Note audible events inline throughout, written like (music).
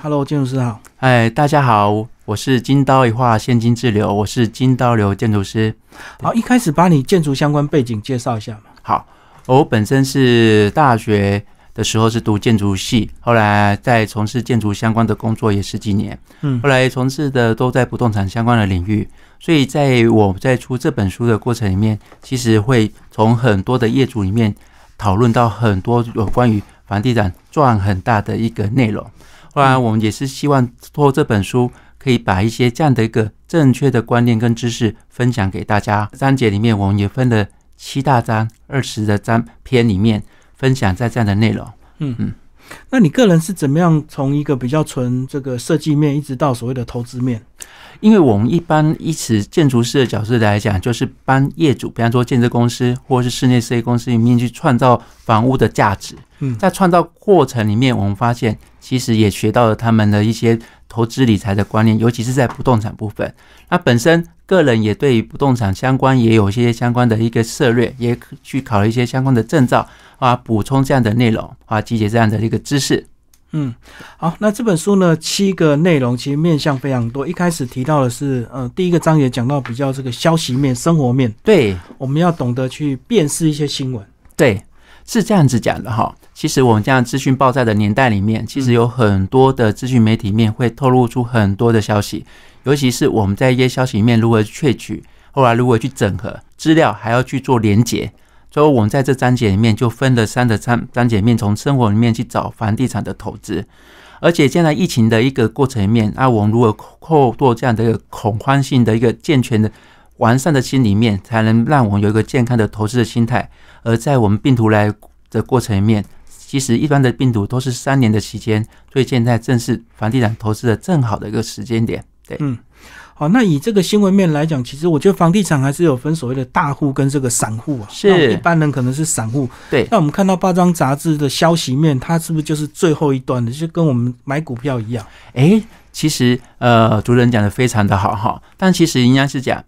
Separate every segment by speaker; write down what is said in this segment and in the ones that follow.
Speaker 1: Hello，建筑师好。
Speaker 2: 哎，大家好，我是金刀一画现金滞留，我是金刀流建筑师。
Speaker 1: 好，一开始把你建筑相关背景介绍一下嘛。
Speaker 2: 好，我本身是大学的时候是读建筑系，后来在从事建筑相关的工作也十几年，
Speaker 1: 嗯
Speaker 2: 后来从事的都在不动产相关的领域，所以在我在出这本书的过程里面，其实会从很多的业主里面讨论到很多有关于房地产赚很大的一个内容。后来我们也是希望通过这本书，可以把一些这样的一个正确的观念跟知识分享给大家。章节里面我们也分了七大章、二十的章篇里面分享在这样的内容。
Speaker 1: 嗯嗯那你个人是怎么样从一个比较纯这个设计面，一直到所谓的投资面？
Speaker 2: 因为我们一般以此建筑师的角色来讲，就是帮业主，比方说建设公司或是室内设计公司里面去创造房屋的价值。
Speaker 1: 嗯
Speaker 2: 在创造过程里面，我们发现其实也学到了他们的一些投资理财的观念，尤其是在不动产部分。那本身个人也对于不动产相关也有一些相关的一个策略，也去考了一些相关的证照啊，补充这样的内容啊，集结这样的一个知识。
Speaker 1: 嗯，好，那这本书呢，七个内容其实面向非常多。一开始提到的是，呃，第一个章节讲到比较这个消息面、生活面，
Speaker 2: 对，
Speaker 1: 我们要懂得去辨识一些新闻。
Speaker 2: 对，是这样子讲的哈。其实我们这样资讯爆炸的年代里面，其实有很多的资讯媒体面会透露出很多的消息，尤其是我们在一些消息面如何去萃取，后来如何去整合资料，还要去做连结。所以我们在这章节里面就分了三个章章节面，从生活里面去找房地产的投资。而且现在疫情的一个过程里面，啊，我们如何透过这样的一个恐慌性的一个健全的、完善的心里面，才能让我们有一个健康的投资的心态。而在我们病毒来的过程里面，其实一般的病毒都是三年的期间，所以现在正是房地产投资的正好的一个时间点。对，
Speaker 1: 好，那以这个新闻面来讲，其实我觉得房地产还是有分所谓的大户跟这个散户啊。
Speaker 2: 是
Speaker 1: 一般人可能是散户。
Speaker 2: 对
Speaker 1: 那我们看到八张杂志的消息面，它是不是就是最后一段的，就跟我们买股票一样？
Speaker 2: 诶，其实呃，主持人讲的非常的好哈，但其实应该是讲，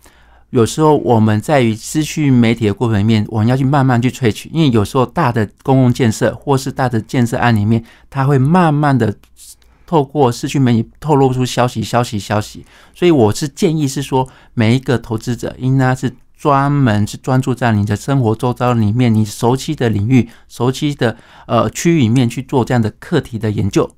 Speaker 2: 有时候我们在于资讯媒体的过程里面，我们要去慢慢去萃取，因为有时候大的公共建设或是大的建设案里面，它会慢慢的透过资讯媒体透露出消息、消息、消息，所以我是建议是说，每一个投资者应该是。专门是专注在你的生活周遭里面，你熟悉的领域、熟悉的呃区域里面去做这样的课题的研究。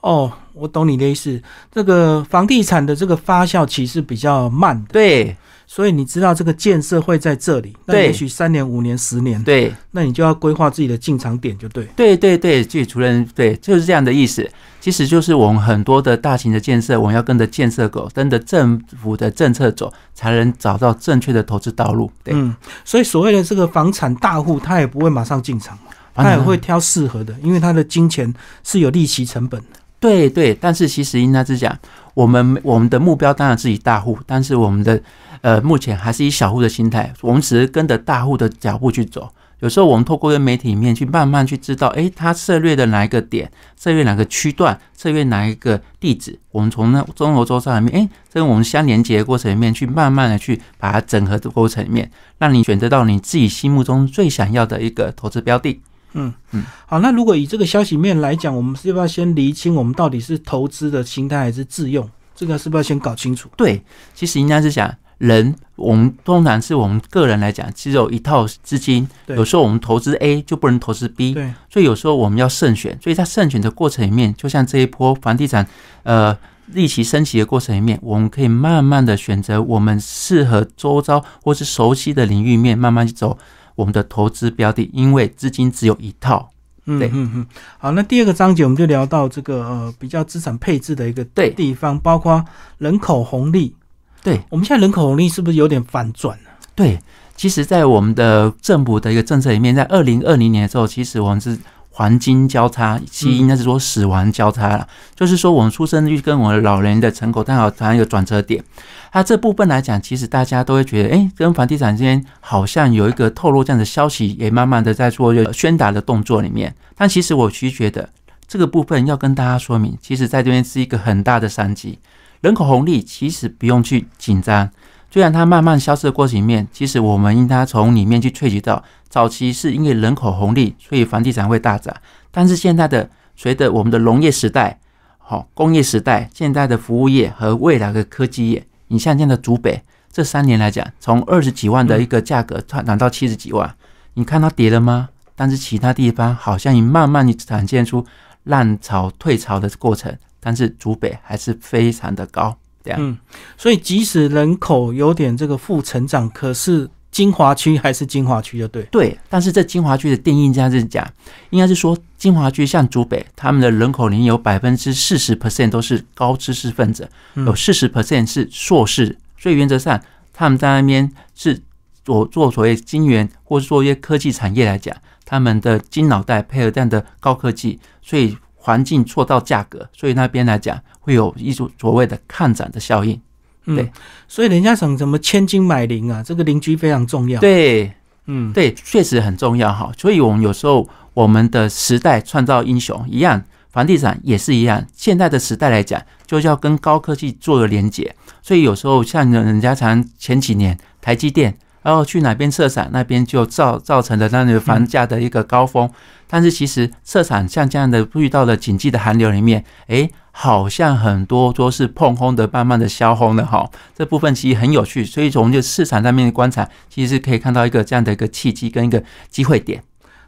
Speaker 1: 哦，我懂你的意思。这个房地产的这个发酵期是比较慢的，
Speaker 2: 对
Speaker 1: 所以你知道这个建设会在这里，那也许三年、五年、十年，
Speaker 2: 对，
Speaker 1: 那你就要规划自己的进场点，就对。
Speaker 2: 对对对，据主任对，就是这样的意思。其实就是我们很多的大型的建设，我们要跟着建设狗，跟着政府的政策走，才能找到正确的投资道路。对，
Speaker 1: 嗯，所以所谓的这个房产大户，他也不会马上进场，他也会挑适合的，因为他的金钱是有利息成本的。
Speaker 2: 对对，但是其实应该是讲，我们我们的目标当然是以大户，但是我们的呃目前还是以小户的心态，我们只是跟着大户的脚步去走。有时候我们透过跟媒体里面去慢慢去知道，诶，他策略的哪一个点，策略哪个区段，策略哪一个地址，我们从那中国周上里面，诶，跟我们相连接的过程里面去慢慢的去把它整合的过程里面，让你选择到你自己心目中最想要的一个投资标的。
Speaker 1: 嗯
Speaker 2: 嗯，
Speaker 1: 好，那如果以这个消息面来讲，我们是要不要先厘清我们到底是投资的心态还是自用？这个是不是要先搞清楚？
Speaker 2: 对，其实应该是讲人，我们通常是我们个人来讲，只有一套资金，有时候我们投资 A 就不能投资 B，
Speaker 1: 对，
Speaker 2: 所以有时候我们要慎选。所以在慎选的过程里面，就像这一波房地产，呃。利息升级的过程里面，我们可以慢慢的选择我们适合周遭或是熟悉的领域面，慢慢去走我们的投资标的，因为资金只有一套。
Speaker 1: 嗯嗯嗯。好，那第二个章节我们就聊到这个呃比较资产配置的一个
Speaker 2: 对
Speaker 1: 地方，包括人口红利。
Speaker 2: 对，
Speaker 1: 我们现在人口红利是不是有点反转了？
Speaker 2: 对，其实，在我们的政府的一个政策里面，在二零二零年的时候，其实我们是黄金交叉，其实应该是说死亡交叉了，就是说我们出生率跟我们老人的人口刚好谈一个转折点。它这部分来讲，其实大家都会觉得，哎，跟房地产之间好像有一个透露这样的消息，也慢慢的在做宣达的动作里面。但其实我其实觉得这个部分要跟大家说明，其实在这边是一个很大的商机。人口红利其实不用去紧张，虽然它慢慢消失的过程里面，其实我们应该从里面去萃取到，早期是因为人口红利，所以房地产会大涨，但是现在的随着我们的农业时代，好工业时代、现代的服务业和未来的科技业，你像这样的竹北这三年来讲，从二十几万的一个价格突然到七十几万，你看它跌了吗？但是其他地方好像已慢慢的展现出浪潮退潮的过程，但是竹北还是非常的高，
Speaker 1: 嗯，所以即使人口有点这个负成长，可是精华区还是精华区的，对。
Speaker 2: 对，但是这精华区的定义这样子讲，应该是说精华区像竹北，他们的人口里有百分之四十 percent 都是高知识分子，有四十 percent 是硕士，所以原则上他们在那边是做做所谓金源或是做一些科技产业来讲。他们的金脑袋配合这样的高科技，所以环境做到价格，所以那边来讲会有一种所谓的看涨的效应。对，
Speaker 1: 所以人家讲什么千金买邻啊，这个邻居非常重要。
Speaker 2: 对，嗯，对，确实很重要哈。所以我们有时候我们的时代创造英雄一样，房地产也是一样。现在的时代来讲，就要跟高科技做个连接。所以有时候像人家常前几年台积电。然后去哪边测产，那边就造造成了那个房价的一个高峰。但是其实测产像这样的遇到了紧急的寒流里面，哎，好像很多都是碰空的，慢慢的消轰的哈。这部分其实很有趣，所以从就市场上面的观察，其实是可以看到一个这样的一个契机跟一个机会点。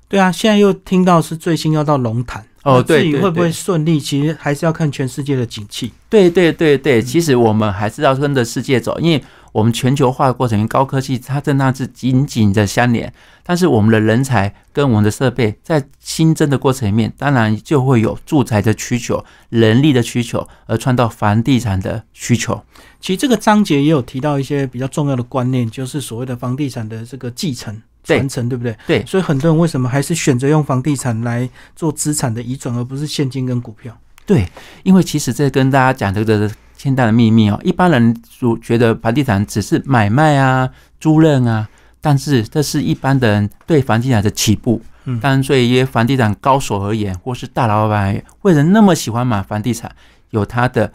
Speaker 1: 对啊，现在又听到是最新要到龙潭
Speaker 2: 哦，对，
Speaker 1: 至于会不会顺利，其实还是要看全世界的景气。
Speaker 2: 对对对对，其实我们还是要跟着世界走，因为。我们全球化的过程跟，高科技它跟那是紧紧的相连，但是我们的人才跟我们的设备在新增的过程里面，当然就会有住宅的需求、人力的需求，而创造房地产的需求。
Speaker 1: 其实这个章节也有提到一些比较重要的观念，就是所谓的房地产的这个继承传承，对不对？
Speaker 2: 对。
Speaker 1: 所以很多人为什么还是选择用房地产来做资产的移转，而不是现金跟股票？
Speaker 2: 对，因为其实这跟大家讲这个。天大的秘密哦！一般人就觉得房地产只是买卖啊、租赁啊，但是这是一般的人对房地产的起步。嗯，但对于房地产高手而言，或是大老板为什么那么喜欢买房地产？有它的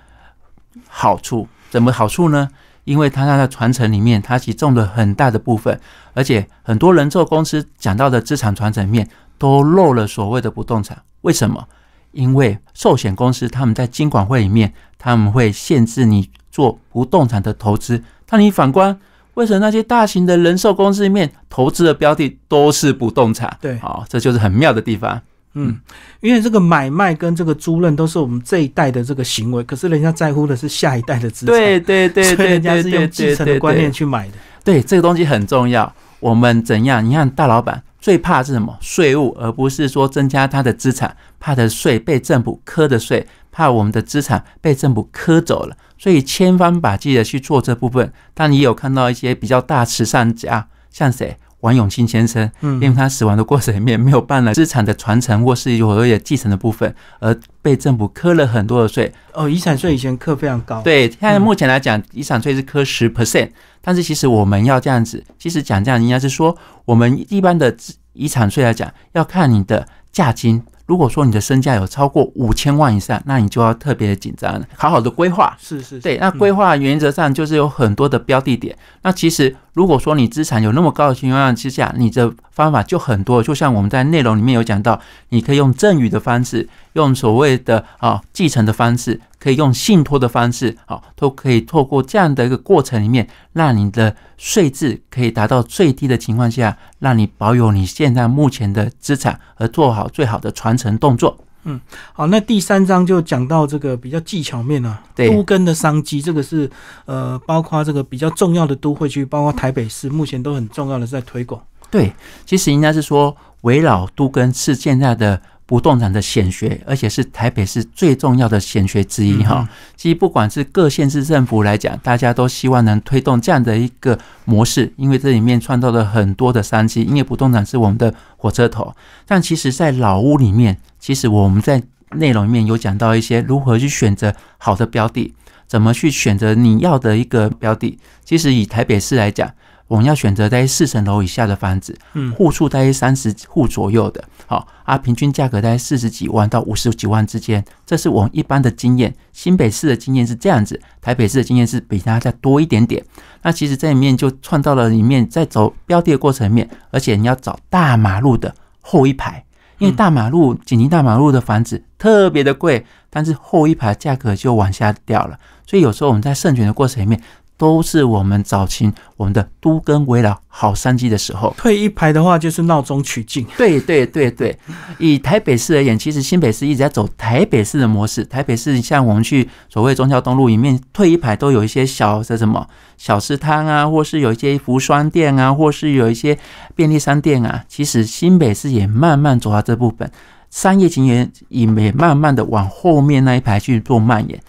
Speaker 2: 好处，怎么好处呢？因为它它的传承里面，它其实重了很大的部分，而且很多人做公司讲到的资产传承面，都漏了所谓的不动产。为什么？因为寿险公司他们在金管会里面，他们会限制你做不动产的投资。那你反观，为什么那些大型的人寿公司里面投资的标的都是不动产？
Speaker 1: 对，
Speaker 2: 好，这就是很妙的地方。
Speaker 1: 嗯，因为这个买卖跟这个租赁都是我们这一代的这个行为，可是人家在乎的是下一代的资产。
Speaker 2: 对对对对，
Speaker 1: 人家是用继承的观念去买的。
Speaker 2: 对，这个东西很重要。我们怎样？你看大老板。最怕是什么税务，而不是说增加他的资产，怕的税被政府磕的税，怕我们的资产被政府磕走了，所以千方百计的去做这部分。但你有看到一些比较大慈善家，像谁？王永庆先生，嗯，因为他死亡的过程里面没有办了资产的传承或是有有继承的部分，而被政府磕了很多的税。
Speaker 1: 哦，遗产税以前课非常高。
Speaker 2: 对，现在目前来讲，遗产税是磕十 percent，但是其实我们要这样子，其实讲这样应该是说，我们一般的遗产税来讲，要看你的价金。如果说你的身价有超过五千万以上，那你就要特别的紧张了，好好的规划。
Speaker 1: 是是，
Speaker 2: 对，那规划原则上就是有很多的标的点。那其实如果说你资产有那么高的情况之下，你的方法就很多。就像我们在内容里面有讲到，你可以用赠与的方式，用所谓的啊继承的方式。可以用信托的方式，好，都可以透过这样的一个过程里面，让你的税制可以达到最低的情况下，让你保有你现在目前的资产，而做好最好的传承动作。
Speaker 1: 嗯，好，那第三章就讲到这个比较技巧面啊，都跟的商机，这个是呃，包括这个比较重要的都会区，包括台北市，目前都很重要的在推广。
Speaker 2: 对，其实应该是说围绕都跟是现在的。不动产的显学，而且是台北市最重要的显学之一哈。其实不管是各县市政府来讲，大家都希望能推动这样的一个模式，因为这里面创造了很多的商机。因为不动产是我们的火车头，但其实在老屋里面，其实我们在内容里面有讲到一些如何去选择好的标的，怎么去选择你要的一个标的。其实以台北市来讲。我们要选择在四层楼以下的房子，嗯，户数大约三十户左右的，好啊，平均价格在四十几万到五十几万之间，这是我们一般的经验。新北市的经验是这样子，台北市的经验是比它再多一点点。那其实这里面就创造了里面在走标的的过程里面，而且你要找大马路的后一排。因为大马路紧邻大马路的房子特别的贵，但是后一排价格就往下掉了，所以有时候我们在胜选的过程里面。都是我们早期我们的都跟围绕好商机的时候，
Speaker 1: 退一排的话就是闹中取静。
Speaker 2: 对对对对，以台北市而言，其实新北市一直在走台北市的模式。台北市像我们去所谓中桥东路里面退一排，都有一些小的什么小吃摊啊，或是有一些服装店啊，或是有一些便利商店啊。其实新北市也慢慢走到这部分，商业情缘也也慢慢的往后面那一排去做蔓延。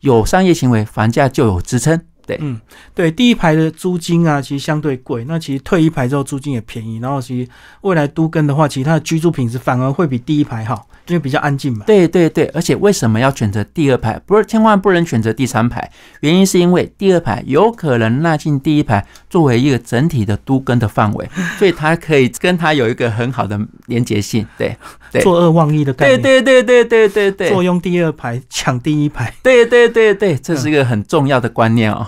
Speaker 2: 有商业行为，房价就有支撑。对，
Speaker 1: 嗯，对，第一排的租金啊，其实相对贵。那其实退一排之后，租金也便宜。然后其实未来都更的话，其实它的居住品质反而会比第一排好，因为比较安静嘛。
Speaker 2: 对对对，而且为什么要选择第二排？不是千万不能选择第三排，原因是因为第二排有可能纳进第一排作为一个整体的都根的范围，(laughs) 所以它可以跟它有一个很好的连结性。对，对
Speaker 1: 作恶忘一的概
Speaker 2: 念。对对对对对对对，
Speaker 1: 坐拥第二排抢第一排。
Speaker 2: 对对对对，这是一个很重要的观念哦。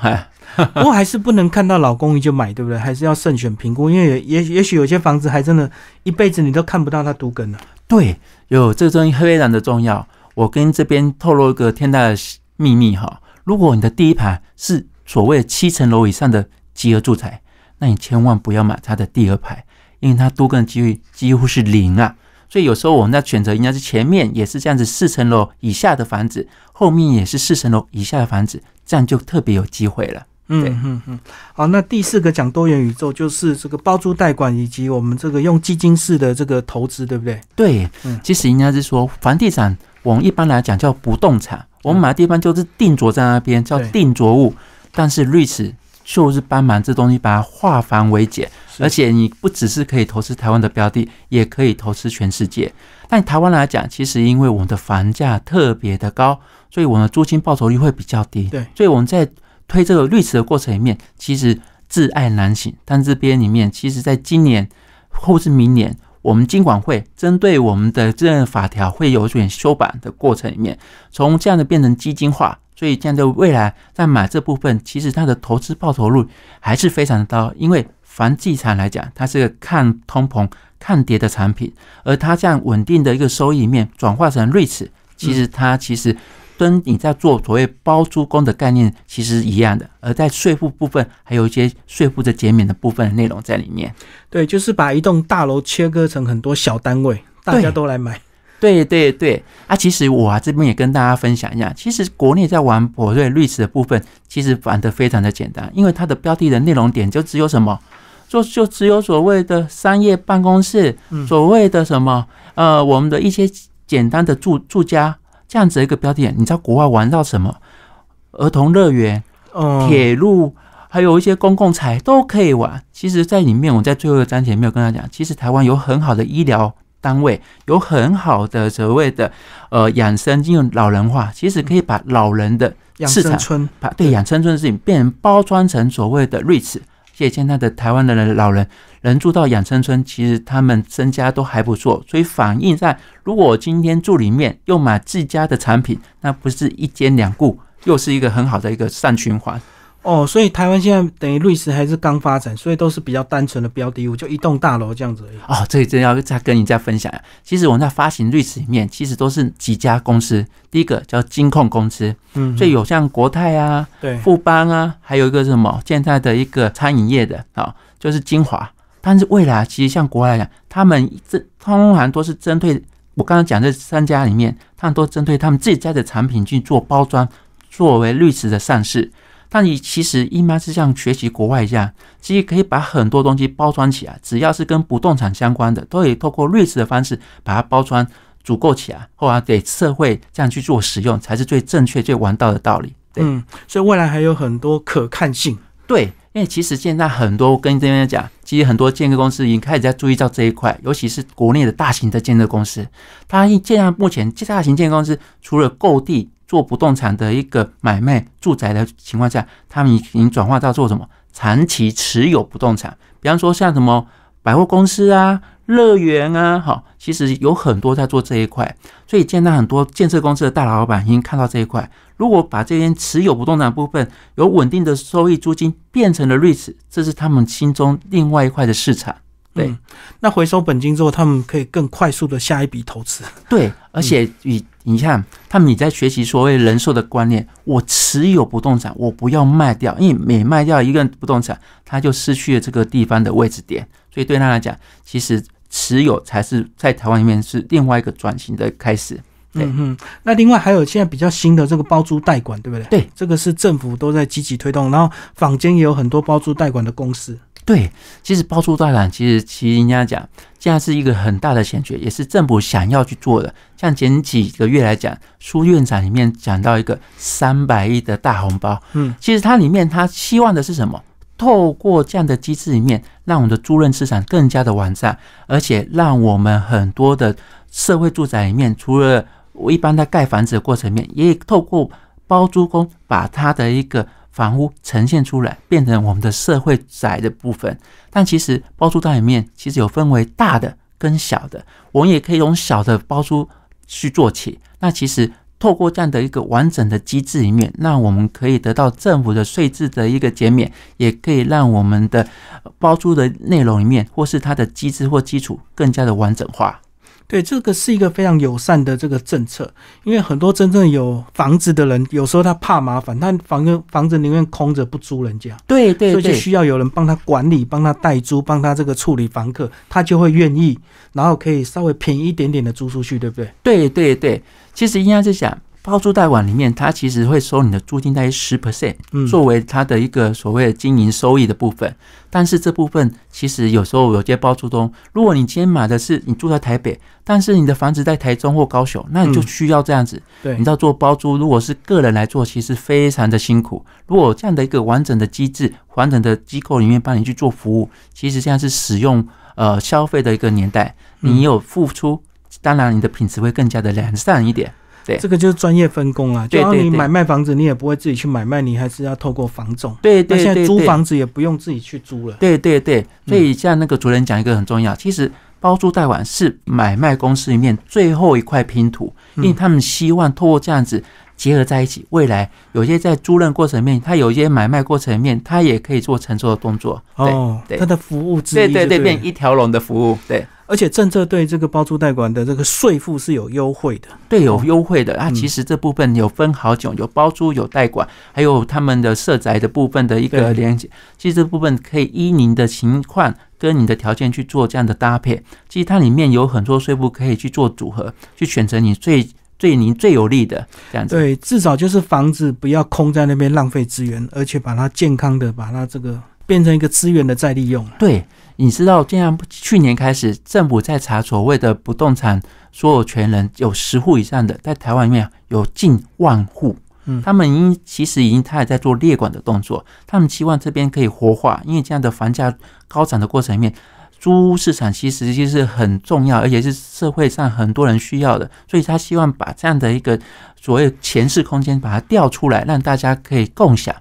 Speaker 2: (laughs)
Speaker 1: 不过还是不能看到老公寓就买，对不对？还是要慎选评估，因为也也许有些房子还真的，一辈子你都看不到它独根了。
Speaker 2: 对，有这个东西非常的重要。我跟这边透露一个天大的秘密哈，如果你的第一排是所谓七层楼以上的集合住宅，那你千万不要买它的第二排，因为它多根机会几乎是零啊。所以有时候我们在选择应该是前面也是这样子四层楼以下的房子，后面也是四层楼以下的房子，这样就特别有机会了。
Speaker 1: 嗯嗯嗯，好，那第四个讲多元宇宙，就是这个包租代管以及我们这个用基金式的这个投资，对不对？
Speaker 2: 对，嗯，其实应该是说房地产，我们一般来讲叫不动产，我们买的地方就是定着在那边，叫定着物。但是瑞驰就是帮忙这东西把它化繁为简，而且你不只是可以投资台湾的标的，也可以投资全世界。但台湾来讲，其实因为我们的房价特别的高，所以我们的租金报酬率会比较低。
Speaker 1: 对，
Speaker 2: 所以我们在推这个绿池的过程里面，其实挚爱难行。但这边里面，其实在今年或是明年，我们金管会针对我们的这样法条会有点修版的过程里面，从这样的变成基金化，所以这样的未来在买这部分，其实它的投资报酬率还是非常的高。因为房地产来讲，它是个抗通膨、抗跌的产品，而它这样稳定的一个收益面转化成瑞驰，其实它其实。跟你在做所谓包租公的概念其实一样的，而在税负部分还有一些税负的减免的部分内容在里面。
Speaker 1: 对，就是把一栋大楼切割成很多小单位，大家都来买。
Speaker 2: 对对对，啊，其实我啊这边也跟大家分享一下，其实国内在玩博瑞律师的部分，其实玩的非常的简单，因为它的标的的内容点就只有什么，就就只有所谓的商业办公室，所谓的什么呃，我们的一些简单的住住家。这样子一个标点，你知道国外玩到什么？儿童乐园、铁路，还有一些公共财都可以玩。其实，在里面，我在最后一个章节没有跟他讲，其实台湾有很好的医疗单位，有很好的所谓的呃养生，进入老人化，其实可以把老人的市场，把对养生村的事情变成包装成所谓的瑞士。借现在的台湾的人老人能住到养生村，其实他们身家都还不错，所以反映在如果我今天住里面又买自家的产品，那不是一兼两顾，又是一个很好的一个善循环。
Speaker 1: 哦，所以台湾现在等于瑞士还是刚发展，所以都是比较单纯的标的物，就一栋大楼这样子而已。
Speaker 2: 哦，这里真要再跟你再分享呀。其实我们在发行瑞士里面，其实都是几家公司。第一个叫金控公司，嗯，所以有像国泰啊、
Speaker 1: 对
Speaker 2: 富邦啊，还有一个什么现在的一个餐饮业的啊，就是金华。但是未来其实像国外来讲，他们这通常都是针对我刚刚讲这三家里面，他们都针对他们自己家的产品去做包装，作为律师的上市。但你其实应该是像学习国外一样，其实可以把很多东西包装起来，只要是跟不动产相关的，都可以透过瑞士的方式把它包装足够起来，后来给社会这样去做使用，才是最正确、最王道的道理。
Speaker 1: 嗯，所以未来还有很多可看性。
Speaker 2: 对，因为其实现在很多跟这边讲，其实很多建设公司已经开始在注意到这一块，尤其是国内的大型的建设公司，它现在目前大型建设公司除了购地。做不动产的一个买卖住宅的情况下，他们已经转化到做什么长期持有不动产，比方说像什么百货公司啊、乐园啊，好，其实有很多在做这一块。所以现在很多建设公司的大老板已经看到这一块，如果把这边持有不动产部分有稳定的收益租金变成了 REITs，这是他们心中另外一块的市场。对，
Speaker 1: 那回收本金之后，他们可以更快速的下一笔投资。
Speaker 2: 对，而且你你看，他们你在学习所谓人寿的观念，我持有不动产，我不要卖掉，因为每卖掉一个不动产，他就失去了这个地方的位置点。所以对他来讲，其实持有才是在台湾里面是另外一个转型的开始。
Speaker 1: 嗯嗯，那另外还有现在比较新的这个包租代管，对不对？
Speaker 2: 对，
Speaker 1: 这个是政府都在积极推动，然后坊间也有很多包租代管的公司。
Speaker 2: 对，其实包租代管，其实其实人家讲，现在是一个很大的险绝，也是政府想要去做的。像前几个月来讲，书院长里面讲到一个三百亿的大红包，嗯，其实它里面他希望的是什么？透过这样的机制里面，让我们的租赁市场更加的完善，而且让我们很多的社会住宅里面，除了我一般在盖房子的过程面，也透过包租公把他的一个。房屋呈现出来，变成我们的社会宅的部分。但其实包租代里面其实有分为大的跟小的，我们也可以用小的包租去做起。那其实透过这样的一个完整的机制里面，那我们可以得到政府的税制的一个减免，也可以让我们的包租的内容里面，或是它的机制或基础更加的完整化。
Speaker 1: 对，这个是一个非常友善的这个政策，因为很多真正有房子的人，有时候他怕麻烦，他房子房子宁愿空着不租人家。
Speaker 2: 对对，
Speaker 1: 所以就需要有人帮他管理，帮他代租，帮他这个处理房客，他就会愿意，然后可以稍微便宜一点点的租出去，对不对？
Speaker 2: 对对对，其实应该是讲。包租代管里面，它其实会收你的租金大约十 percent，作为它的一个所谓的经营收益的部分。但是这部分其实有时候有些包租中，如果你今天买的是你住在台北，但是你的房子在台中或高雄，那你就需要这样子。
Speaker 1: 对，
Speaker 2: 你知道做包租，如果是个人来做，其实非常的辛苦。如果这样的一个完整的机制、完整的机构里面帮你去做服务，其实现在是使用呃消费的一个年代，你有付出，当然你的品质会更加的良善一点。对，
Speaker 1: 这个就是专业分工啊。就像你买卖房子，你也不会自己去买卖，你还是要透过房仲。
Speaker 2: 对对对。
Speaker 1: 现在租房子也不用自己去租了。
Speaker 2: 对对对。所以像那个主任讲一个很重要，其实包租代管是买卖公司里面最后一块拼图，因为他们希望透过这样子结合在一起，未来有些在租赁过程面，他有一些买卖过程面，他也可以做承受的动作。
Speaker 1: 哦，
Speaker 2: 对，
Speaker 1: 他的服务之
Speaker 2: 一，对对对，变一条龙的服务，对。
Speaker 1: 而且政策对这个包租代管的这个税负是有优惠的，
Speaker 2: 对，有优惠的啊。其实这部分有分好久，有包租，有代管，还有他们的设宅的部分的一个连接。其实这部分可以依您的情况跟你的条件去做这样的搭配。其实它里面有很多税负可以去做组合，去选择你最对您最有利的这样子。
Speaker 1: 对，至少就是房子不要空在那边浪费资源，而且把它健康的把它这个变成一个资源的再利用。
Speaker 2: 对。你知道，这样去年开始，政府在查所谓的不动产所有权人有十户以上的，在台湾里面有近万户。嗯，他们已经其实已经他也在做列管的动作，他们期望这边可以活化，因为这样的房价高涨的过程里面，租屋市场其实就是很重要，而且是社会上很多人需要的，所以他希望把这样的一个所谓前世空间把它调出来，让大家可以共享。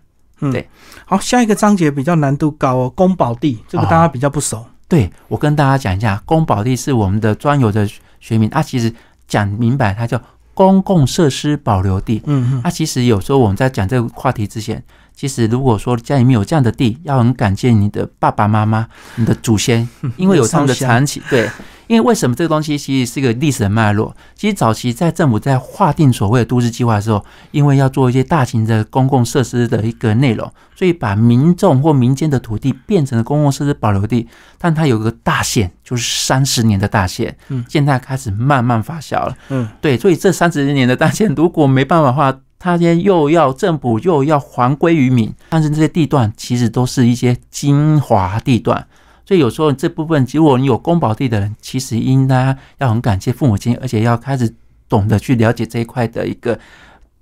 Speaker 2: 嗯，对，
Speaker 1: 好，下一个章节比较难度高哦，公保地这个大家比较不熟。
Speaker 2: 对我跟大家讲一下，公保地是我们的专有的学名，它其实讲明白，它叫公共设施保留地。嗯嗯，它其实有时候我们在讲这个话题之前，其实如果说家里面有这样的地，要很感谢你的爸爸妈妈、你的祖先，(laughs) 因为有他们的长期对。因为为什么这个东西其实是一个历史的脉络？其实早期在政府在划定所谓的都市计划的时候，因为要做一些大型的公共设施的一个内容，所以把民众或民间的土地变成了公共设施保留地。但它有个大限，就是三十年的大限。嗯，现在开始慢慢发酵了。嗯，对，所以这三十年的大限如果没办法的话，它先又要政府又要还归于民。但是这些地段其实都是一些精华地段。所以有时候这部分，如果你有公保地的人，其实应该要很感谢父母亲，而且要开始懂得去了解这一块的一个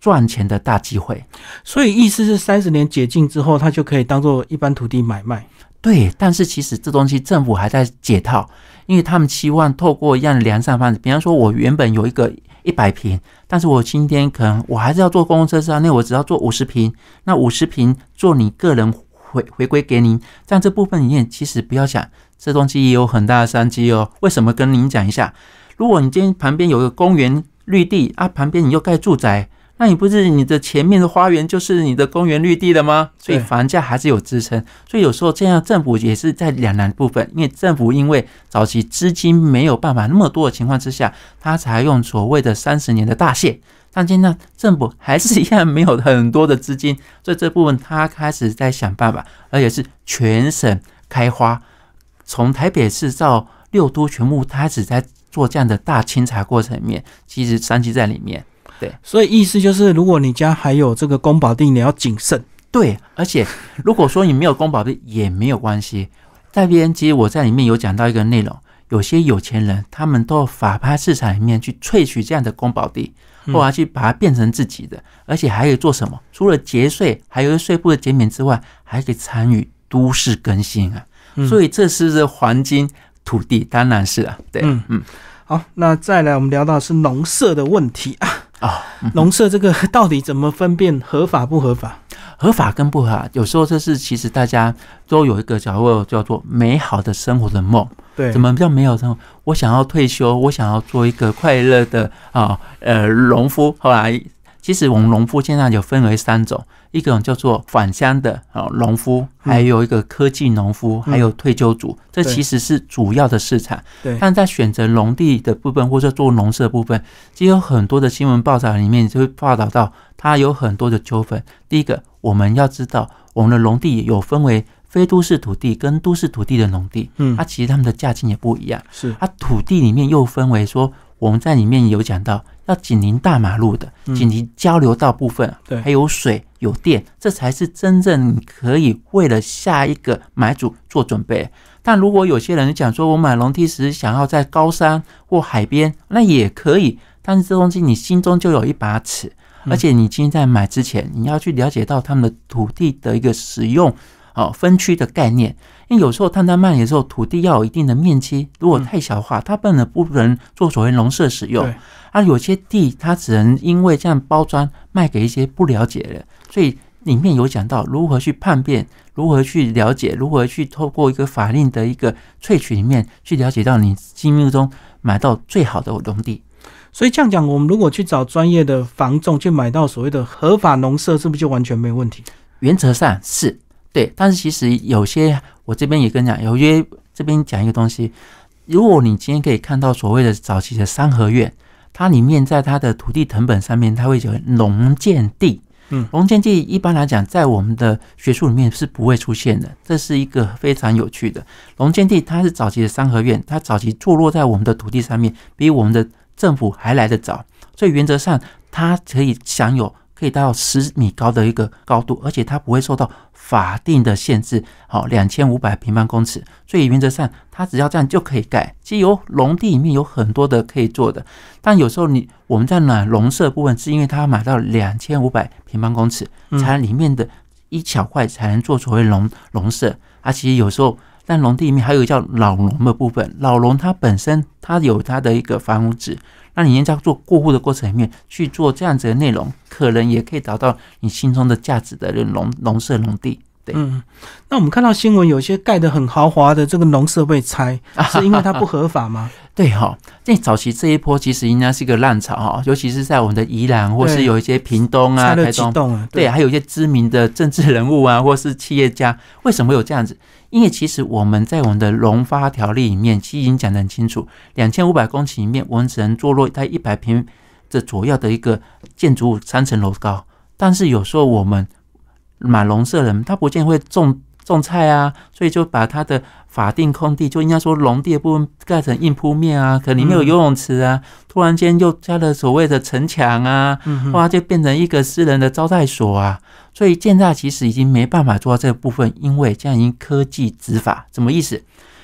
Speaker 2: 赚钱的大机会。
Speaker 1: 所以意思是，三十年解禁之后，他就可以当做一般土地买卖。
Speaker 2: 对，但是其实这东西政府还在解套，因为他们期望透过一样的良善方式，比方说，我原本有一个一百平，但是我今天可能我还是要做公共设施啊，那我只要做五十平，那五十平做你个人。回回归给您，但这部分里面其实不要想，这东西也有很大的商机哦。为什么跟您讲一下？如果你今天旁边有个公园绿地啊，旁边你又盖住宅，那你不是你的前面的花园就是你的公园绿地了吗？所以房价还是有支撑。所以有时候这样政府也是在两难部分，因为政府因为早期资金没有办法那么多的情况之下，他才用所谓的三十年的大限。但今天政府还是一样没有很多的资金，所以这部分他开始在想办法，而且是全省开花，从台北市到六都全部开始在做这样的大清查过程里面，其实商机在里面。对，
Speaker 1: 所以意思就是，如果你家还有这个宫保地，你要谨慎。
Speaker 2: 对，而且如果说你没有宫保地也没有关系。在边其实我在里面有讲到一个内容，有些有钱人他们到法拍市场里面去萃取这样的宫保地。或者去把它变成自己的，而且还可以做什么？除了节税，还有税部的减免之外，还可以参与都市更新啊！所以这是这黄金土地，当然是啊，对，嗯嗯。
Speaker 1: 好，那再来我们聊到是农舍的问题啊啊，农舍这个 (laughs) 到底怎么分辨合法不合法？
Speaker 2: 合法跟不合法，有时候这是其实大家都有一个叫做叫做美好的生活的梦。
Speaker 1: 对，
Speaker 2: 怎么叫美好？生活我想要退休，我想要做一个快乐的啊呃农夫。后来，其实我们农夫现在有分为三种，一种叫做返乡的啊农夫，还有一个科技农夫，还有退休族。这其实是主要的市场。
Speaker 1: 对，
Speaker 2: 但在选择农地的部分或者做农舍部分，其实有很多的新闻报道里面就会报道到，它有很多的纠纷。第一个，我们要知道，我们的农地有分为。非都市土地跟都市土地的农地，嗯，它其实它们的价钱也不一样。
Speaker 1: 是，
Speaker 2: 它土地里面又分为说，我们在里面有讲到要紧邻大马路的，紧邻交流道部分，
Speaker 1: 对，
Speaker 2: 还有水有电，这才是真正可以为了下一个买主做准备。但如果有些人讲说，我买农地时想要在高山或海边，那也可以，但是这东西你心中就有一把尺，而且你今天在买之前，你要去了解到他们的土地的一个使用。哦，分区的概念，因为有时候探探卖的时候，土地要有一定的面积，如果太小的话，它不能不能做所谓农舍使用。啊，有些地它只能因为这样包装卖给一些不了解的，所以里面有讲到如何去判辨，如何去了解，如何去透过一个法令的一个萃取里面去了解到你心目中买到最好的农地。
Speaker 1: 所以这样讲，我们如果去找专业的房仲去买到所谓的合法农舍，是不是就完全没问题？
Speaker 2: 原则上是。对，但是其实有些，我这边也跟你讲，有些这边讲一个东西，如果你今天可以看到所谓的早期的三合院，它里面在它的土地成本上面，它会有农建地，嗯，农建地一般来讲在我们的学术里面是不会出现的，这是一个非常有趣的农建地，它是早期的三合院，它早期坐落在我们的土地上面，比我们的政府还来得早，所以原则上它可以享有。可以达到十米高的一个高度，而且它不会受到法定的限制，好，两千五百平方公尺。所以原则上，它只要这样就可以盖。其实有农地里面有很多的可以做的，但有时候你我们在买农舍部分，是因为它要买到两千五百平方公尺，才里面的一小块才能做所谓农农舍。啊，其实有时候在农地里面还有一个叫老农的部分，老农它本身它有它的一个房屋纸。那你在做过户的过程里面去做这样子的内容，可能也可以找到你心中的价值的农农舍农地。对，嗯，
Speaker 1: 那我们看到新闻，有些盖的很豪华的这个农舍被拆，(laughs) 是因为它不合法吗？(laughs)
Speaker 2: 对哈，在早期这一波其实应该是一个浪潮哈，尤其是在我们的宜兰或是有一些屏东啊、台东，对，还有一些知名的政治人物啊，或是企业家，为什么会有这样子？因为其实我们在我们的农发条例里面，其实已经讲得很清楚，两千五百公顷里面，我们只能坐落在一百平这左右的一个建筑物，三层楼高。但是有时候我们买农舍人，他不见会种种菜啊，所以就把它的法定空地，就应该说农地的部分盖成硬铺面啊，可能里面有游泳池啊，突然间又加了所谓的城墙啊，哇，就变成一个私人的招待所啊。所以建大其实已经没办法做到这个部分，因为现在已经科技执法，什么意思？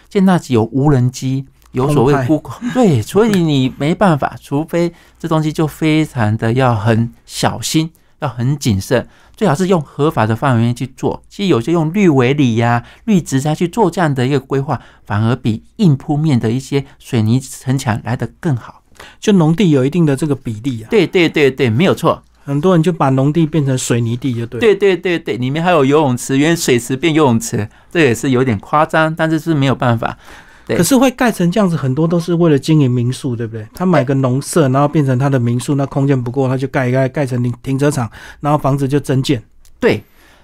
Speaker 2: 现在有无人机，有所谓 Google，对，所以你没办法，除非这东西就非常的要很小心，要很谨慎，最好是用合法的范围内去做。其实有些用绿围里呀、绿植栽去做这样的一个规划，反而比硬铺面的一些水泥城墙来得更好。
Speaker 1: 就农地有一定的这个比例啊。
Speaker 2: 对对对对，没有错。
Speaker 1: 很多人就把农地变成水泥地，就对。
Speaker 2: 对对对对，里面还有游泳池，原水池变游泳池，这也是有点夸张，但是是没有办法。
Speaker 1: 可是会盖成这样子，很多都是为了经营民宿，对不对？他买个农舍，然后变成他的民宿，那空间不够，他就盖一盖，盖成停停车场，然后房子就增建。
Speaker 2: 对，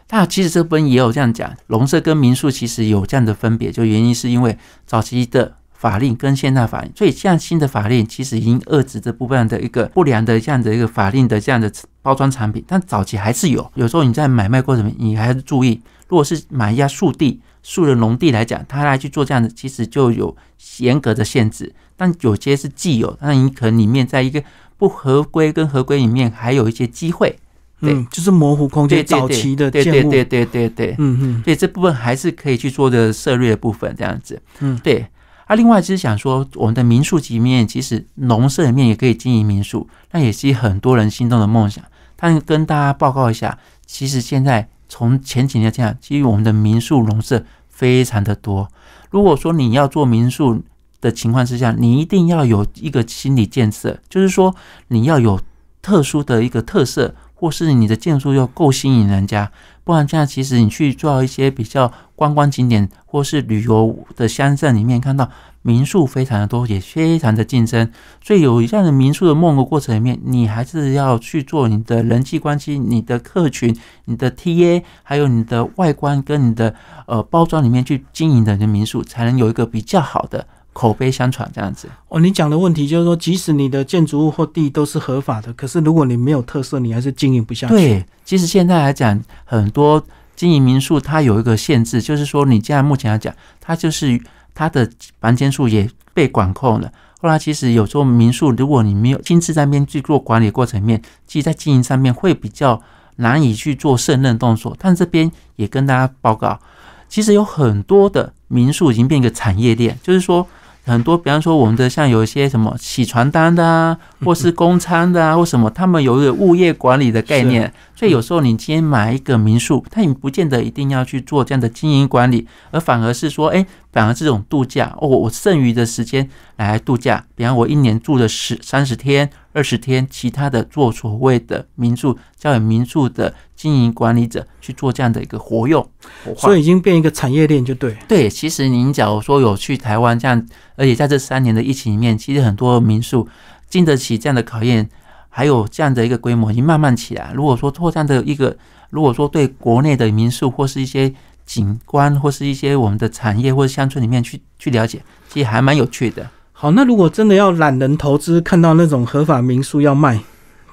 Speaker 2: 那其实这本也有这样讲，农舍跟民宿其实有这样的分别，就原因是因为早期的法令跟现代法令，所以像新的法令其实已经遏制这部分的一个不良的这样的一个法令的这样的包装产品，但早期还是有，有时候你在买卖过程你还是注意，如果是买一下树地。树的农地来讲，他来去做这样子，其实就有严格的限制。但有些是既有，那你可能里面在一个不合规跟合规里面，还有一些机会。
Speaker 1: 嗯，就是模糊空间。早期的
Speaker 2: 对对对对对对，嗯嗯，对这部分还是可以去做的涉略的部分，这样子。嗯，对。啊，另外就是想说，我们的民宿里面，其实农舍里面也可以经营民宿，那也是很多人心中的梦想。但跟大家报告一下，其实现在。从前几年这样，基于我们的民宿农舍非常的多。如果说你要做民宿的情况之下，你一定要有一个心理建设，就是说你要有特殊的一个特色，或是你的建筑要够吸引人家，不然这样其实你去做一些比较观光景点或是旅游的乡镇里面看到。民宿非常的多，也非常的竞争，所以有这样的民宿的梦的过程里面，你还是要去做你的人际关系、你的客群、你的 TA，还有你的外观跟你的呃包装里面去经营的民宿，才能有一个比较好的口碑相传这样子。
Speaker 1: 哦，你讲的问题就是说，即使你的建筑物或地都是合法的，可是如果你没有特色，你还是经营不下去。
Speaker 2: 对，其实现在来讲，很多经营民宿它有一个限制，就是说你现在目前来讲，它就是。它的房间数也被管控了。后来其实有时候民宿，如果你没有亲自在那边去做管理过程面，其实在经营上面会比较难以去做胜任动作。但这边也跟大家报告，其实有很多的民宿已经变一个产业链，就是说。很多，比方说我们的像有一些什么洗床单的啊，或是公餐的啊，或什么，他们有一个物业管理的概念，所以有时候你今天买一个民宿，它也不见得一定要去做这样的经营管理，而反而是说，哎，反而这种度假哦，我剩余的时间来度假，比方我一年住了十三十天。二十天，其他的做所谓的民宿，交给民宿的经营管理者去做这样的一个活用，
Speaker 1: 所以已经变一个产业链，就对。
Speaker 2: 对，其实您假如说有去台湾这样，而且在这三年的疫情里面，其实很多民宿经得起这样的考验，还有这样的一个规模已经慢慢起来。如果说拓展的一个，如果说对国内的民宿或是一些景观或是一些我们的产业或者乡村里面去去了解，其实还蛮有趣的。
Speaker 1: 好，那如果真的要懒人投资，看到那种合法民宿要卖，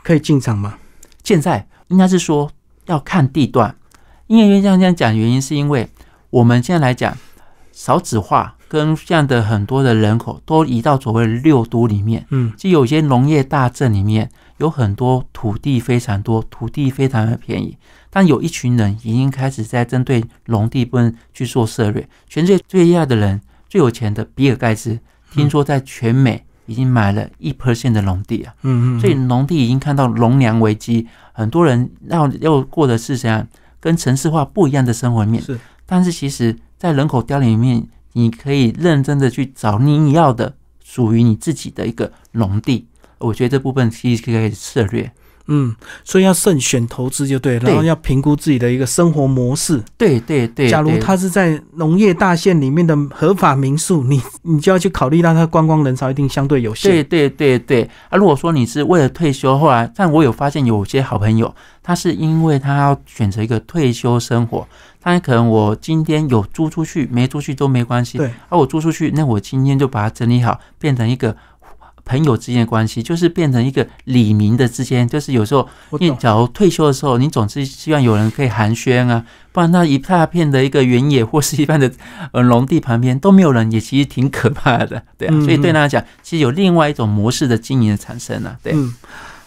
Speaker 1: 可以进场吗？
Speaker 2: 现在应该是说要看地段，因为这样这样讲，原因是因为我们现在来讲少子化跟这样的很多的人口都移到所谓的六都里面，嗯，就有些农业大镇里面有很多土地非常多，土地非常的便宜，但有一群人已经开始在针对农地部分去做涉略。全世界最厉害的人、最有钱的比尔盖茨。听说在全美已经买了一 percent 的农地啊，嗯嗯，所以农地已经看到农粮危机，很多人要要过的是怎样跟城市化不一样的生活面。
Speaker 1: 是，
Speaker 2: 但是其实，在人口凋零里面，你可以认真的去找你要的属于你自己的一个农地。我觉得这部分其实可以策略。
Speaker 1: 嗯，所以要慎选投资就对，然后要评估自己的一个生活模式。
Speaker 2: 对对对，
Speaker 1: 假如他是在农业大县里面的合法民宿，你你就要去考虑到他观光人潮一定相对有限。
Speaker 2: 对对对对，啊，如果说你是为了退休，后来，但我有发现有些好朋友，他是因为他要选择一个退休生活，他可能我今天有租出去，没租出去都没关系。
Speaker 1: 对，
Speaker 2: 啊，我租出去，那我今天就把它整理好，变成一个。朋友之间的关系，就是变成一个李明的之间，就是有时候，你假如退休的时候，你总是希望有人可以寒暄啊，不然那一大片的一个原野或是一般的 (laughs) 呃农地旁边都没有人，也其实挺可怕的，对啊。所以对他来讲，其实有另外一种模式的经营的产生了，对。
Speaker 1: 嗯，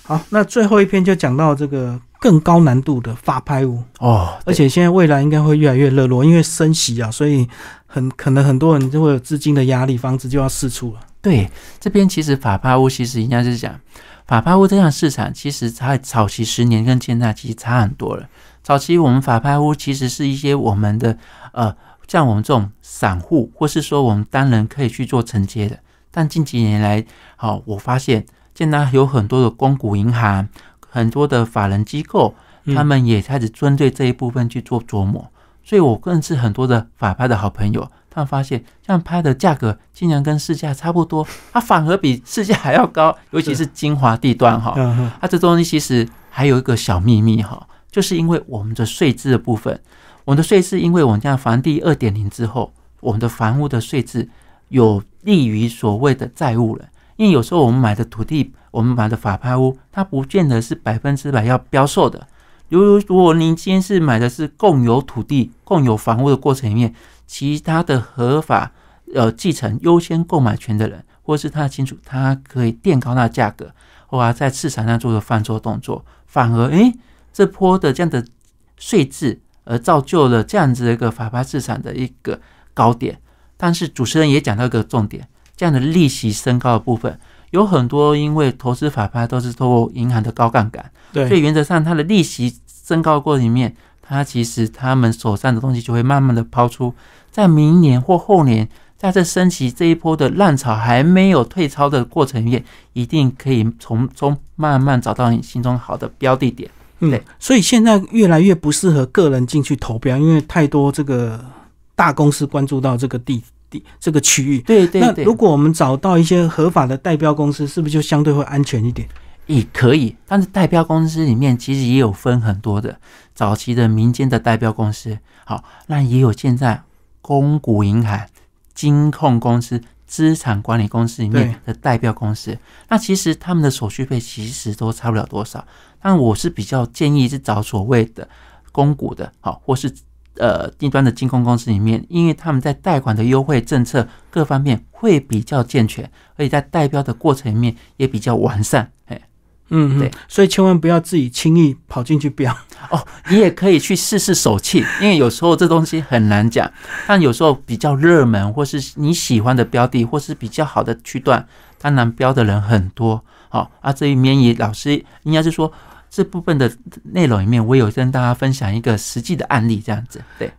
Speaker 1: 好，那最后一篇就讲到这个更高难度的法拍屋哦，而且现在未来应该会越来越热络，因为升息啊，所以很可能很多人就会有资金的压力，房子就要释出了。
Speaker 2: 对，这边其实法拍屋其实应该是讲，法拍屋这样市场其实它早期十年跟现在其实差很多了。早期我们法拍屋其实是一些我们的呃，像我们这种散户或是说我们单人可以去做承接的，但近几年来，好，我发现现在有很多的公股银行、很多的法人机构，他们也开始针对这一部分去做琢磨。所以我认识很多的法拍的好朋友。他们发现这样拍的价格竟然跟市价差不多，它反而比市价还要高，尤其是精华地段哈。它这东西其实还有一个小秘密哈，就是因为我们的税制的部分，我们的税制因为我们样房地二点零之后，我们的房屋的税制有利于所谓的债务人，因为有时候我们买的土地，我们买的法拍屋，它不见得是百分之百要标售的。如如果您今天是买的是共有土地、共有房屋的过程里面，其他的合法呃继承优先购买权的人，或是他的亲属，他可以垫高那价格，或者在市场上做个犯错动作，反而诶这波的这样的税制，而造就了这样子的一个法拍市场的一个高点。但是主持人也讲到一个重点，这样的利息升高的部分。有很多因为投资法拍都是透过银行的高杠杆，
Speaker 1: 对，
Speaker 2: 所以原则上它的利息升高过程里面，它其实他们手上的东西就会慢慢的抛出，在明年或后年，在这升级这一波的浪潮还没有退潮的过程里面，一定可以从中慢慢找到你心中好的标的点。
Speaker 1: 嗯，所以现在越来越不适合个人进去投标，因为太多这个大公司关注到这个地地。这个区域，
Speaker 2: 对对
Speaker 1: 对。那如果我们找到一些合法的代标公司，是不是就相对会安全一点？
Speaker 2: 也可以，但是代标公司里面其实也有分很多的，早期的民间的代标公司，好，那也有现在公股银行、金控公司、资产管理公司里面的代标公司。那其实他们的手续费其实都差不了多少，但我是比较建议是找所谓的公股的，好，或是。呃，低端的金控公司里面，因为他们在贷款的优惠政策各方面会比较健全，而且在代标的过程里面也比较完善。哎，
Speaker 1: 嗯，对，所以千万不要自己轻易跑进去标 (laughs)
Speaker 2: 哦。你也可以去试试手气，因为有时候这东西很难讲，但有时候比较热门或是你喜欢的标的，或是比较好的区段，当然标的人很多。好，啊，这一面也老师应该是说。这部分的内容里面，我有跟大家分享一个实际的案例，这样子。对，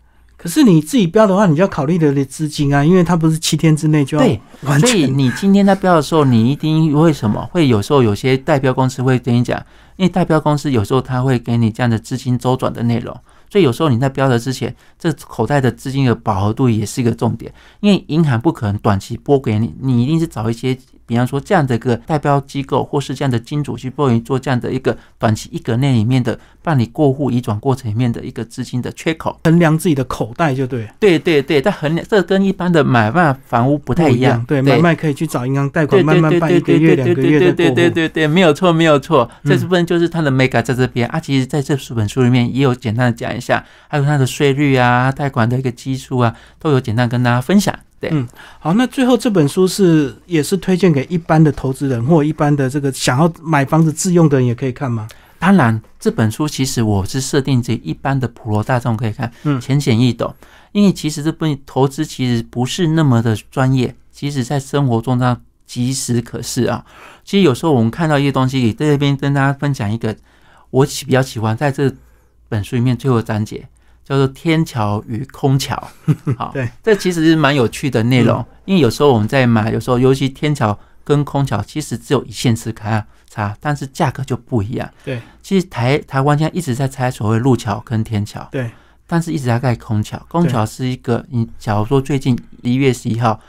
Speaker 1: 可是你自己标的话，你就要考虑的资金啊，因为它不是七天之内就要完
Speaker 2: 成。所以你今天在标的时候，你一定为什么会有时候有些代标公司会跟你讲，因为代标公司有时候他会给你这样的资金周转的内容，所以有时候你在标的之前，这口袋的资金的饱和度也是一个重点，因为银行不可能短期拨给你，你一定是找一些。比方说这样的一个代标机构，或是这样的金主去帮你做这样的一个短期一格内里面的办理过户移转过程里面的一个资金的缺口，
Speaker 1: 衡量自己的口袋就对。
Speaker 2: 对对对，但衡量这跟一般的买卖房屋不太一样。
Speaker 1: 对，买卖可以去找银行贷款，慢慢办一个月两个月的
Speaker 2: 对对对对，没有错没有错。这部分就是它的 mega 在这边啊，其实在这本书里面也有简单的讲一下，还有它的税率啊、贷款的一个基数啊，都有简单跟大家分享。对，
Speaker 1: 嗯，好，那最后这本书是也是推荐给一般的投资人或一般的这个想要买房子自用的人也可以看吗？
Speaker 2: 当然，这本书其实我是设定这一般的普罗大众可以看，嗯，浅显易懂。因为其实这本投资其实不是那么的专业，其实在生活中它即时可视啊。其实有时候我们看到一些东西，在这边跟大家分享一个，我喜比较喜欢在这本书里面最后章节。叫做天桥与空桥，(laughs) 好，
Speaker 1: 对，
Speaker 2: 这其实是蛮有趣的内容。因为有时候我们在买，有时候尤其天桥跟空桥，其实只有一线之差，差，但是价格就不一样。
Speaker 1: 对，
Speaker 2: 其实台台湾现在一直在拆所谓路桥跟天桥，
Speaker 1: 对，
Speaker 2: 但是一直在盖空桥。空桥是一个，你假如说最近一月十一号。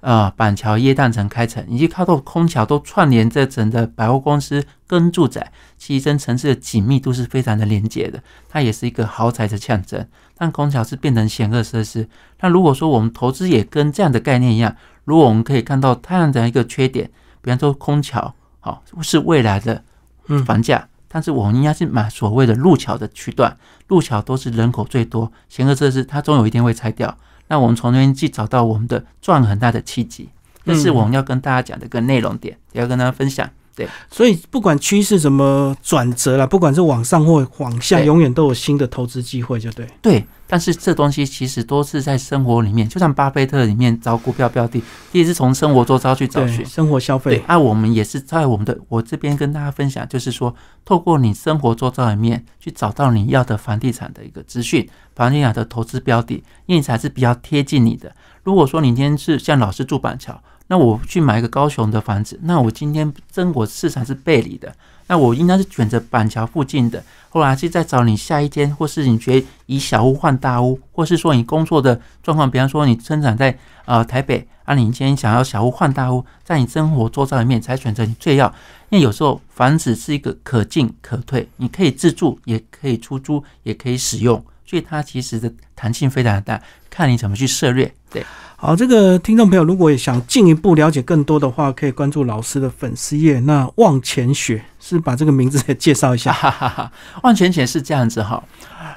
Speaker 2: 啊，板桥耶诞城开城，以及靠到空桥都串联这整个百货公司跟住宅，其实城市的紧密度是非常的连接的。它也是一个豪宅的象征。但空桥是变成险恶设施。那如果说我们投资也跟这样的概念一样，如果我们可以看到它样的一个缺点，比方说空桥，好是未来的房价，但是我们应该是买所谓的路桥的区段，路桥都是人口最多，险恶设施它总有一天会拆掉。那我们从那边去找到我们的赚很大的契机，这是我们要跟大家讲的一个内容点，也要跟大家分享。对，
Speaker 1: 所以不管趋势怎么转折了，不管是往上或往下，永远都有新的投资机会，就对。
Speaker 2: 对。但是这东西其实都是在生活里面，就像巴菲特里面找股票标的，第一是从生活周遭去找寻
Speaker 1: 生活消费。
Speaker 2: 对，那我们也是在我们的我这边跟大家分享，就是说，透过你生活周遭里面去找到你要的房地产的一个资讯，房地产的投资标的，因为才是比较贴近你的。如果说你今天是像老师住板桥，那我去买一个高雄的房子，那我今天真我市场是背离的。那我应该是选择板桥附近的，后来是再找你下一间，或是你觉得以小屋换大屋，或是说你工作的状况，比方说你生长在呃台北，啊，你今天想要小屋换大屋，在你生活周遭里面才选择你最要，因为有时候房子是一个可进可退，你可以自住，也可以出租，也可以使用，所以它其实的弹性非常的大，看你怎么去涉略，对。
Speaker 1: 好，这个听众朋友，如果也想进一步了解更多的话，可以关注老师的粉丝页。那望前雪是把这个名字也介绍一下。
Speaker 2: 哈哈哈望前雪是这样子哈，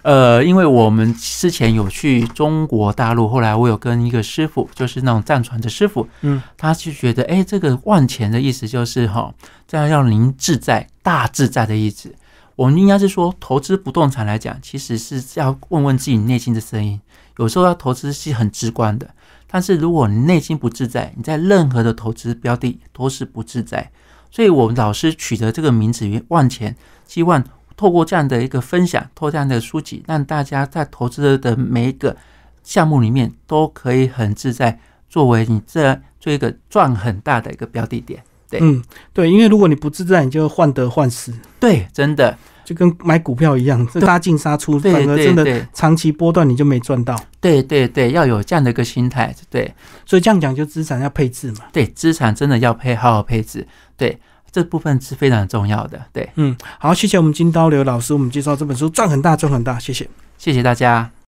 Speaker 2: 呃，因为我们之前有去中国大陆，后来我有跟一个师傅，就是那种战船的师傅，嗯，他就觉得，哎，这个万钱的意思就是哈，这样让您自在、大自在的意思。我们应该是说，投资不动产来讲，其实是要问问自己内心的声音。有时候要投资是很直观的。但是如果你内心不自在，你在任何的投资标的都是不自在。所以，我们老师取得这个名字“万钱”，希望透过这样的一个分享，透过这样的书籍，让大家在投资的每一个项目里面都可以很自在，作为你这做一个赚很大的一个标的点。对，
Speaker 1: 嗯，对，因为如果你不自在，你就患得患失。
Speaker 2: 对，真的。
Speaker 1: 就跟买股票一样，杀进杀出，反而真的长期波段你就没赚到。
Speaker 2: 对对对，要有这样的一个心态。对，
Speaker 1: 所以这样讲就资产要配置嘛。
Speaker 2: 对，资产真的要配好好配置。对，这部分是非常重要的。对，
Speaker 1: 嗯，好，谢谢我们金刀刘老师，我们介绍这本书赚很大赚很大，谢谢，
Speaker 2: 谢谢大家。